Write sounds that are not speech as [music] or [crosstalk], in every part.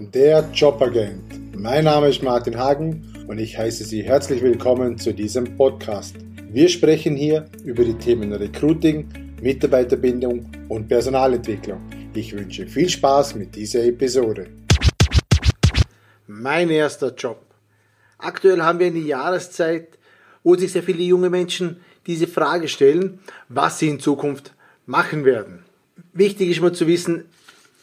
der Jobagent. Mein Name ist Martin Hagen und ich heiße Sie herzlich willkommen zu diesem Podcast. Wir sprechen hier über die Themen Recruiting, Mitarbeiterbindung und Personalentwicklung. Ich wünsche viel Spaß mit dieser Episode. Mein erster Job. Aktuell haben wir eine Jahreszeit, wo sich sehr viele junge Menschen diese Frage stellen, was sie in Zukunft machen werden. Wichtig ist mal zu wissen,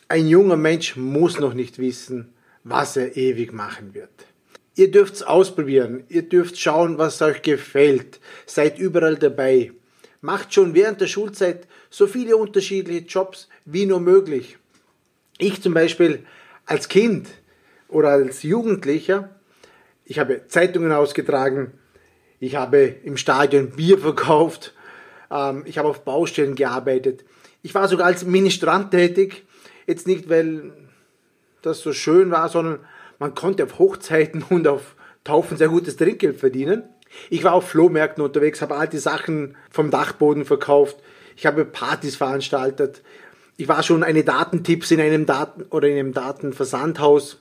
ein junger Mensch muss noch nicht wissen, was er ewig machen wird. Ihr dürft es ausprobieren, ihr dürft schauen, was euch gefällt, seid überall dabei. Macht schon während der Schulzeit so viele unterschiedliche Jobs wie nur möglich. Ich zum Beispiel als Kind oder als Jugendlicher, ich habe Zeitungen ausgetragen, ich habe im Stadion Bier verkauft, ähm, ich habe auf Baustellen gearbeitet, ich war sogar als Ministrant tätig, Jetzt nicht, weil das so schön war, sondern man konnte auf Hochzeiten [laughs] und auf Taufen sehr gutes Trinkgeld verdienen. Ich war auf Flohmärkten unterwegs, habe alte Sachen vom Dachboden verkauft. Ich habe Partys veranstaltet. Ich war schon eine Datentipps in einem Daten oder in einem Datenversandhaus.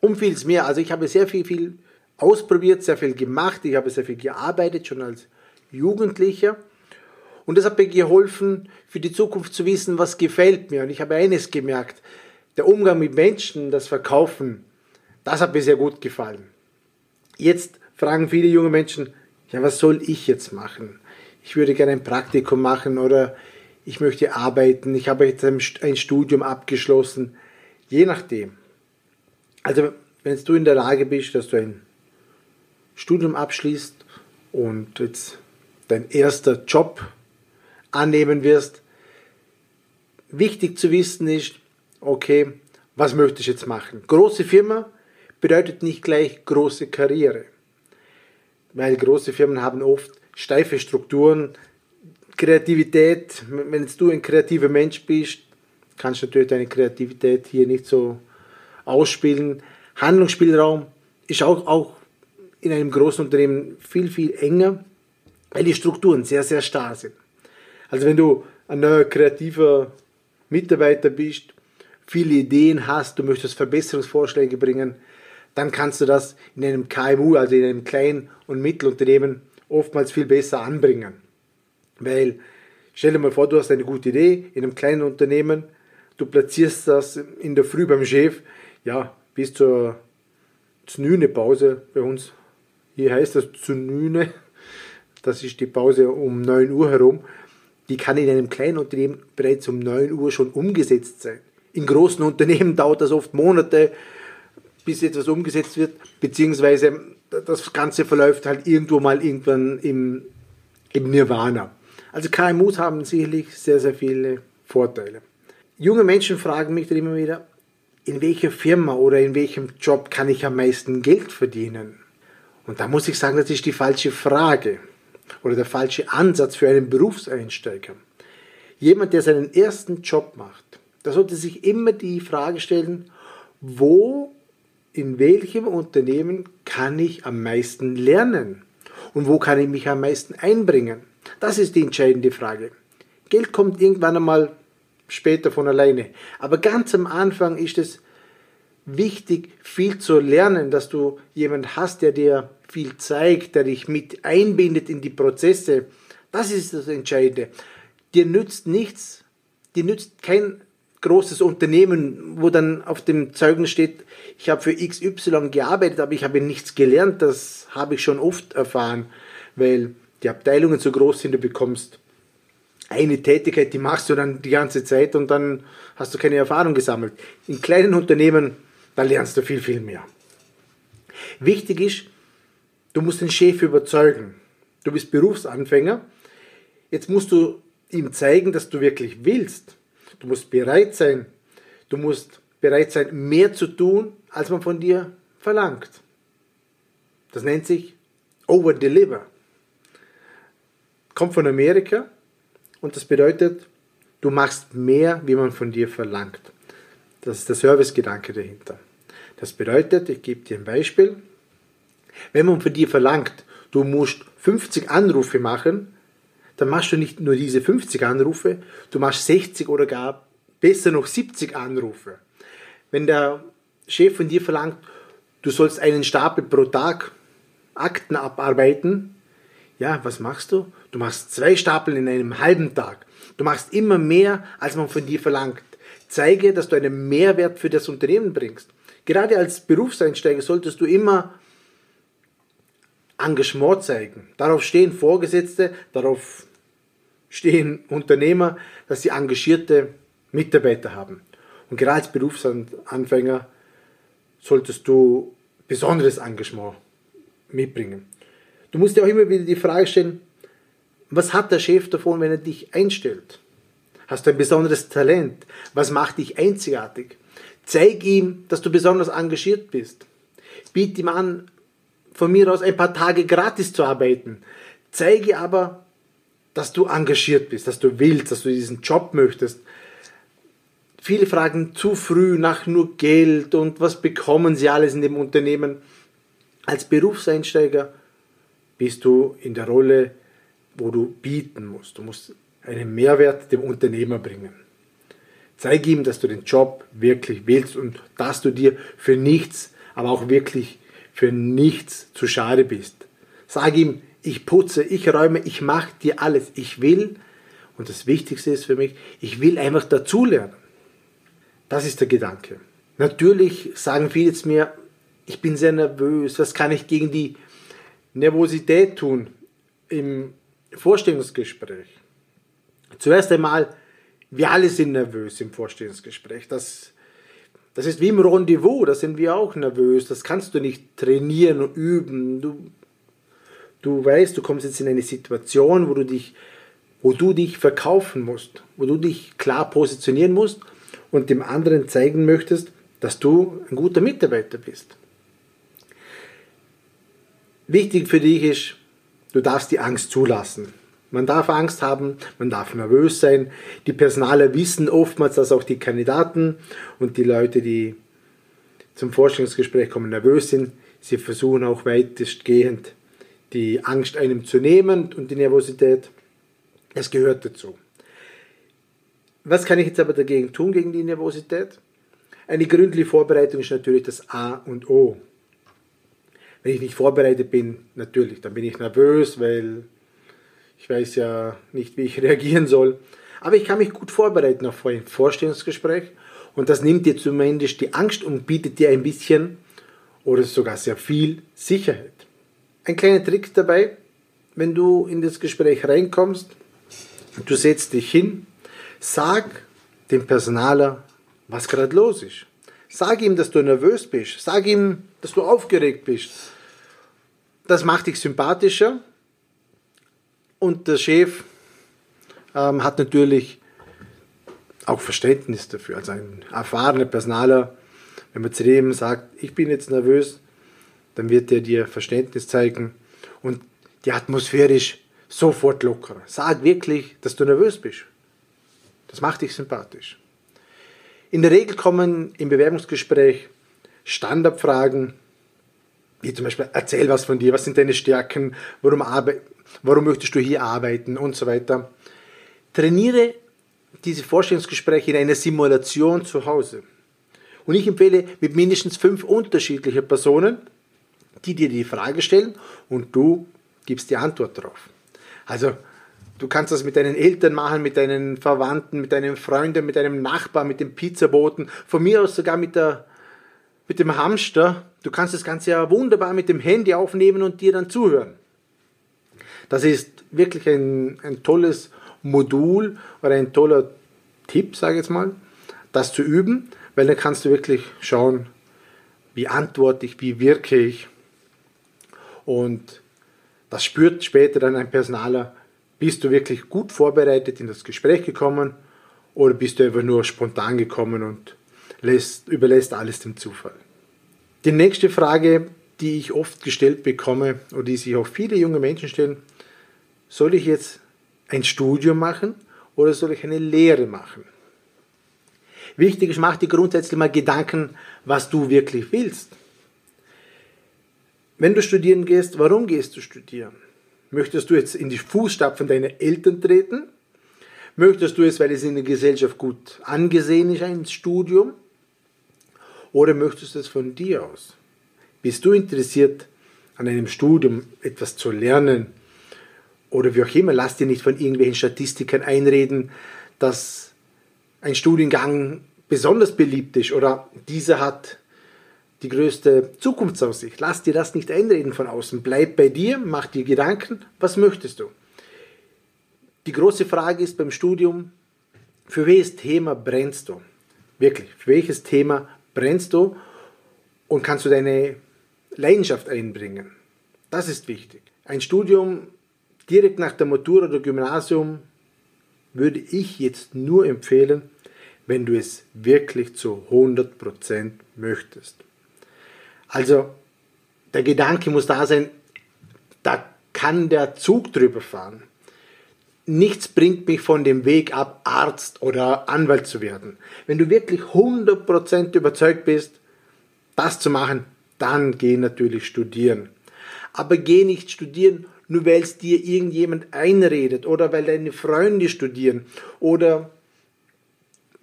Um vieles mehr. Also ich habe sehr viel, viel ausprobiert, sehr viel gemacht. Ich habe sehr viel gearbeitet, schon als Jugendlicher. Und das hat mir geholfen, für die Zukunft zu wissen, was gefällt mir. Und ich habe eines gemerkt, der Umgang mit Menschen, das Verkaufen, das hat mir sehr gut gefallen. Jetzt fragen viele junge Menschen, ja, was soll ich jetzt machen? Ich würde gerne ein Praktikum machen oder ich möchte arbeiten, ich habe jetzt ein Studium abgeschlossen. Je nachdem. Also, wenn du in der Lage bist, dass du ein Studium abschließt und jetzt dein erster Job annehmen wirst. Wichtig zu wissen ist, okay, was möchte ich jetzt machen? Große Firma bedeutet nicht gleich große Karriere, weil große Firmen haben oft steife Strukturen, Kreativität. Wenn du ein kreativer Mensch bist, kannst du natürlich deine Kreativität hier nicht so ausspielen. Handlungsspielraum ist auch, auch in einem großen Unternehmen viel, viel enger, weil die Strukturen sehr, sehr starr sind. Also wenn du ein neuer kreativer Mitarbeiter bist, viele Ideen hast, du möchtest Verbesserungsvorschläge bringen, dann kannst du das in einem KMU, also in einem kleinen und Mittelunternehmen, oftmals viel besser anbringen. Weil, stell dir mal vor, du hast eine gute Idee in einem kleinen Unternehmen, du platzierst das in der Früh beim Chef, ja, bis zur Znüne-Pause bei uns. Hier heißt das Znüne, das ist die Pause um 9 Uhr herum die kann in einem kleinen Unternehmen bereits um 9 Uhr schon umgesetzt sein. In großen Unternehmen [laughs] dauert das oft Monate, bis etwas umgesetzt wird, beziehungsweise das Ganze verläuft halt irgendwo mal irgendwann im, im Nirvana. Also KMUs haben sicherlich sehr, sehr viele Vorteile. Junge Menschen fragen mich dann immer wieder, in welcher Firma oder in welchem Job kann ich am meisten Geld verdienen? Und da muss ich sagen, das ist die falsche Frage oder der falsche Ansatz für einen Berufseinsteiger. Jemand, der seinen ersten Job macht, da sollte sich immer die Frage stellen, wo, in welchem Unternehmen kann ich am meisten lernen und wo kann ich mich am meisten einbringen? Das ist die entscheidende Frage. Geld kommt irgendwann einmal später von alleine. Aber ganz am Anfang ist es wichtig, viel zu lernen, dass du jemand hast, der dir viel zeigt, der dich mit einbindet in die Prozesse. Das ist das Entscheidende. Dir nützt nichts, dir nützt kein großes Unternehmen, wo dann auf dem Zeugnis steht, ich habe für XY gearbeitet, aber ich habe nichts gelernt. Das habe ich schon oft erfahren, weil die Abteilungen so groß sind, du bekommst eine Tätigkeit, die machst du dann die ganze Zeit und dann hast du keine Erfahrung gesammelt. In kleinen Unternehmen da lernst du viel, viel mehr. Wichtig ist, du musst den Chef überzeugen. Du bist Berufsanfänger. Jetzt musst du ihm zeigen, dass du wirklich willst. Du musst bereit sein. Du musst bereit sein, mehr zu tun, als man von dir verlangt. Das nennt sich Over-Deliver. Kommt von Amerika und das bedeutet, du machst mehr, wie man von dir verlangt. Das ist der Servicegedanke dahinter. Das bedeutet, ich gebe dir ein Beispiel. Wenn man von dir verlangt, du musst 50 Anrufe machen, dann machst du nicht nur diese 50 Anrufe, du machst 60 oder gar besser noch 70 Anrufe. Wenn der Chef von dir verlangt, du sollst einen Stapel pro Tag Akten abarbeiten, ja, was machst du? Du machst zwei Stapel in einem halben Tag. Du machst immer mehr, als man von dir verlangt. Zeige, dass du einen Mehrwert für das Unternehmen bringst. Gerade als Berufseinsteiger solltest du immer Engagement zeigen. Darauf stehen Vorgesetzte, darauf stehen Unternehmer, dass sie engagierte Mitarbeiter haben. Und gerade als Berufsanfänger solltest du besonderes Engagement mitbringen. Du musst dir auch immer wieder die Frage stellen, was hat der Chef davon, wenn er dich einstellt? Hast du ein besonderes Talent? Was macht dich einzigartig? Zeig ihm, dass du besonders engagiert bist. Biet ihm an, von mir aus ein paar Tage gratis zu arbeiten. Zeige aber, dass du engagiert bist, dass du willst, dass du diesen Job möchtest. Viele fragen zu früh nach nur Geld und was bekommen sie alles in dem Unternehmen. Als Berufseinsteiger bist du in der Rolle, wo du bieten musst. Du musst einen Mehrwert dem Unternehmer bringen. Zeig ihm, dass du den Job wirklich willst und dass du dir für nichts, aber auch wirklich für nichts zu schade bist. Sag ihm, ich putze, ich räume, ich mache dir alles. Ich will, und das Wichtigste ist für mich, ich will einfach dazulernen. Das ist der Gedanke. Natürlich sagen viele jetzt mir, ich bin sehr nervös, was kann ich gegen die Nervosität tun im Vorstellungsgespräch? Zuerst einmal, wir alle sind nervös im Vorstellungsgespräch. Das, das ist wie im Rendezvous, da sind wir auch nervös. Das kannst du nicht trainieren und üben. Du, du weißt, du kommst jetzt in eine Situation, wo du dich, wo du dich verkaufen musst, wo du dich klar positionieren musst und dem anderen zeigen möchtest, dass du ein guter Mitarbeiter bist. Wichtig für dich ist, du darfst die Angst zulassen. Man darf Angst haben, man darf nervös sein. Die Personaler wissen oftmals, dass auch die Kandidaten und die Leute, die zum Vorstellungsgespräch kommen, nervös sind. Sie versuchen auch weitestgehend die Angst einem zu nehmen und die Nervosität. Es gehört dazu. Was kann ich jetzt aber dagegen tun, gegen die Nervosität? Eine gründliche Vorbereitung ist natürlich das A und O. Wenn ich nicht vorbereitet bin, natürlich, dann bin ich nervös, weil ich weiß ja nicht, wie ich [laughs] reagieren soll. Aber ich kann mich gut vorbereiten auf ein Vorstellungsgespräch und das nimmt dir zumindest die Angst und bietet dir ein bisschen oder sogar sehr viel Sicherheit. Ein kleiner Trick dabei, wenn du in das Gespräch reinkommst, du setzt dich hin, sag dem Personaler, was gerade los ist. Sag ihm, dass du nervös bist. Sag ihm, dass du aufgeregt bist. Das macht dich sympathischer und der Chef ähm, hat natürlich auch Verständnis dafür. Also ein erfahrener Personaler, wenn man zu dem sagt, ich bin jetzt nervös, dann wird er dir Verständnis zeigen und die atmosphärisch sofort locker. Sag wirklich, dass du nervös bist. Das macht dich sympathisch. In der Regel kommen im Bewerbungsgespräch Standardfragen, wie zum Beispiel, erzähl was von dir, was sind deine Stärken, warum, warum möchtest du hier arbeiten und so weiter. Trainiere diese Vorstellungsgespräche in einer Simulation zu Hause. Und ich empfehle mit mindestens fünf unterschiedlichen Personen, die dir die Frage stellen und du gibst die Antwort darauf. Also du kannst das mit deinen Eltern machen, mit deinen Verwandten, mit deinen Freunden, mit deinem Nachbarn, mit dem Pizzaboten, von mir aus sogar mit, der, mit dem Hamster. Du kannst das Ganze ja wunderbar mit dem Handy aufnehmen und dir dann zuhören. Das ist wirklich ein, ein tolles Modul oder ein toller Tipp, sage ich jetzt mal, das zu üben, weil dann kannst du wirklich schauen, wie antworte ich, wie wirke ich. Und das spürt später dann ein Personaler, bist du wirklich gut vorbereitet in das Gespräch gekommen oder bist du einfach nur spontan gekommen und lässt, überlässt alles dem Zufall. Die nächste Frage, die ich oft gestellt bekomme oder die sich auch viele junge Menschen stellen, soll ich jetzt ein Studium machen oder soll ich eine Lehre machen? Wichtig ist, mach dir grundsätzlich mal Gedanken, was du wirklich willst. Wenn du studieren gehst, warum gehst du studieren? Möchtest du jetzt in die Fußstapfen deiner Eltern treten? Möchtest du es, weil es in der Gesellschaft gut angesehen ist, ein Studium? Oder möchtest du es von dir aus? Bist du interessiert an einem Studium etwas zu lernen? Oder wie auch immer, lass dir nicht von irgendwelchen Statistikern einreden, dass ein Studiengang besonders beliebt ist oder dieser hat die größte Zukunftsaussicht. Lass dir das nicht einreden von außen. Bleib bei dir, mach dir Gedanken, was möchtest du? Die große Frage ist beim Studium, für welches Thema brennst du? Wirklich, für welches Thema brennst du und kannst du deine Leidenschaft einbringen? Das ist wichtig. Ein Studium direkt nach der Matura oder Gymnasium würde ich jetzt nur empfehlen, wenn du es wirklich zu 100% möchtest. Also der Gedanke muss da sein, da kann der Zug drüber fahren. Nichts bringt mich von dem Weg ab, Arzt oder Anwalt zu werden. Wenn du wirklich 100% überzeugt bist, das zu machen, dann geh natürlich studieren. Aber geh nicht studieren, nur weil es dir irgendjemand einredet oder weil deine Freunde studieren oder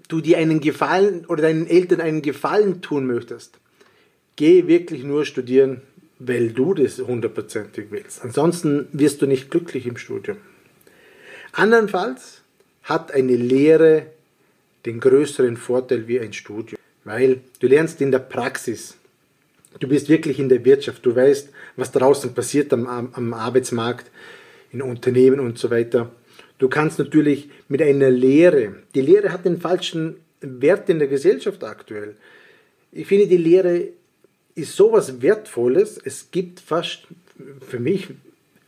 du dir einen Gefallen oder deinen Eltern einen Gefallen tun möchtest. Geh wirklich nur studieren, weil du das hundertprozentig willst. Ansonsten wirst du nicht glücklich im Studium. Andernfalls hat eine Lehre den größeren Vorteil wie ein Studium, weil du lernst in der Praxis. Du bist wirklich in der Wirtschaft, du weißt, was draußen passiert am, am Arbeitsmarkt, in Unternehmen und so weiter. Du kannst natürlich mit einer Lehre, die Lehre hat den falschen Wert in der Gesellschaft aktuell. Ich finde, die Lehre ist sowas Wertvolles. Es gibt fast für mich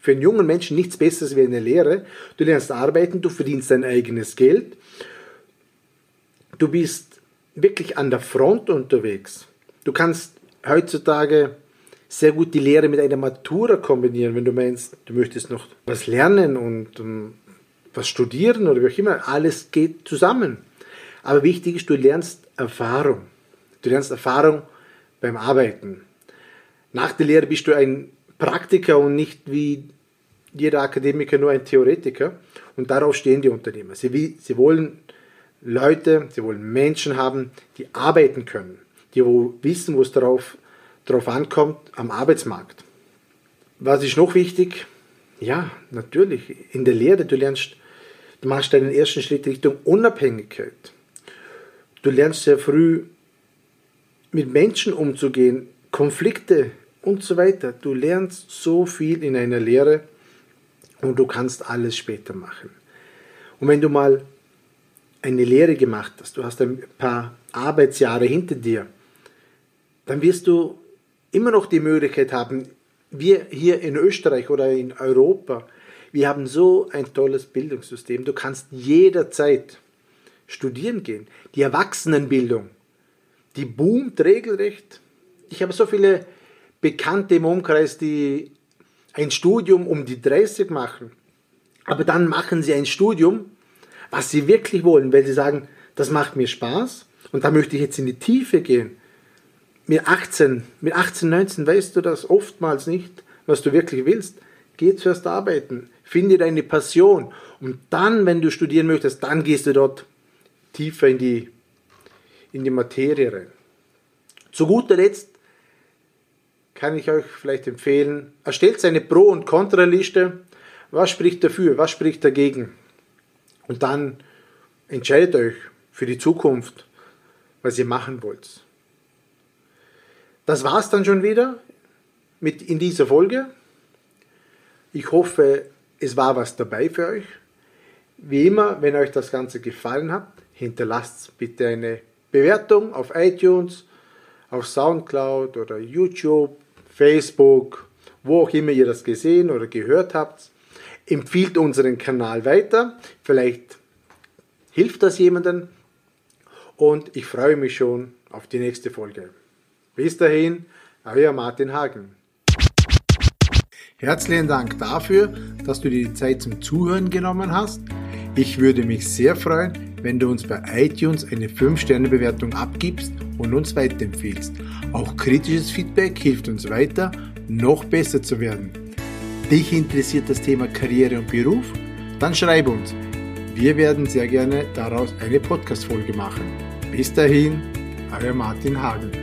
für einen jungen Menschen nichts Besseres wie eine Lehre. Du lernst arbeiten, du verdienst dein eigenes Geld. Du bist wirklich an der Front unterwegs. Du kannst heutzutage sehr gut die Lehre mit einer Matura kombinieren, wenn du meinst, du möchtest noch was lernen und um, was studieren oder wie auch immer. Alles geht zusammen. Aber wichtig ist, du lernst Erfahrung. Du lernst Erfahrung beim Arbeiten. Nach der Lehre bist du ein Praktiker und nicht wie jeder Akademiker nur ein Theoretiker. Und darauf stehen die Unternehmer. Sie, sie wollen Leute, sie wollen Menschen haben, die arbeiten können, die wo wissen, wo es darauf, darauf ankommt am Arbeitsmarkt. Was ist noch wichtig? Ja, natürlich, in der Lehre, du lernst, du machst deinen ersten Schritt Richtung Unabhängigkeit. Du lernst sehr früh mit Menschen umzugehen, Konflikte und so weiter. Du lernst so viel in einer Lehre und du kannst alles später machen. Und wenn du mal eine Lehre gemacht hast, du hast ein paar Arbeitsjahre hinter dir, dann wirst du immer noch die Möglichkeit haben, wir hier in Österreich oder in Europa, wir haben so ein tolles Bildungssystem. Du kannst jederzeit studieren gehen. Die Erwachsenenbildung, die boomt regelrecht. Ich habe so viele Bekannte im Umkreis, die ein Studium um die 30 machen, aber dann machen sie ein Studium, was sie wirklich wollen, weil sie sagen, das macht mir Spaß und da möchte ich jetzt in die Tiefe gehen. Mit 18, mit 18, 19 weißt du das oftmals nicht, was du wirklich willst. Geh zuerst arbeiten, finde deine Passion und dann, wenn du studieren möchtest, dann gehst du dort tiefer in die, in die Materie rein. Zu guter Letzt kann ich euch vielleicht empfehlen, erstellt eine Pro- und Kontraliste. Was spricht dafür, was spricht dagegen? Und dann entscheidet euch für die Zukunft, was ihr machen wollt. Das war's dann schon wieder mit in dieser Folge. Ich hoffe, es war was dabei für euch. Wie immer, wenn euch das Ganze gefallen hat, hinterlasst bitte eine Bewertung auf iTunes, auf Soundcloud oder YouTube Facebook, wo auch immer ihr das gesehen oder gehört habt. Empfiehlt unseren Kanal weiter. Vielleicht hilft das jemandem. Und ich freue mich schon auf die nächste Folge. Bis dahin, euer Martin Hagen. Herzlichen Dank dafür, dass du dir die Zeit zum Zuhören genommen hast. Ich würde mich sehr freuen, wenn du uns bei iTunes eine 5-Sterne-Bewertung abgibst und uns weiterempfiehlst. Auch kritisches Feedback hilft uns weiter, noch besser zu werden. Dich interessiert das Thema Karriere und Beruf? Dann schreib uns. Wir werden sehr gerne daraus eine Podcast-Folge machen. Bis dahin, euer Martin Hagen.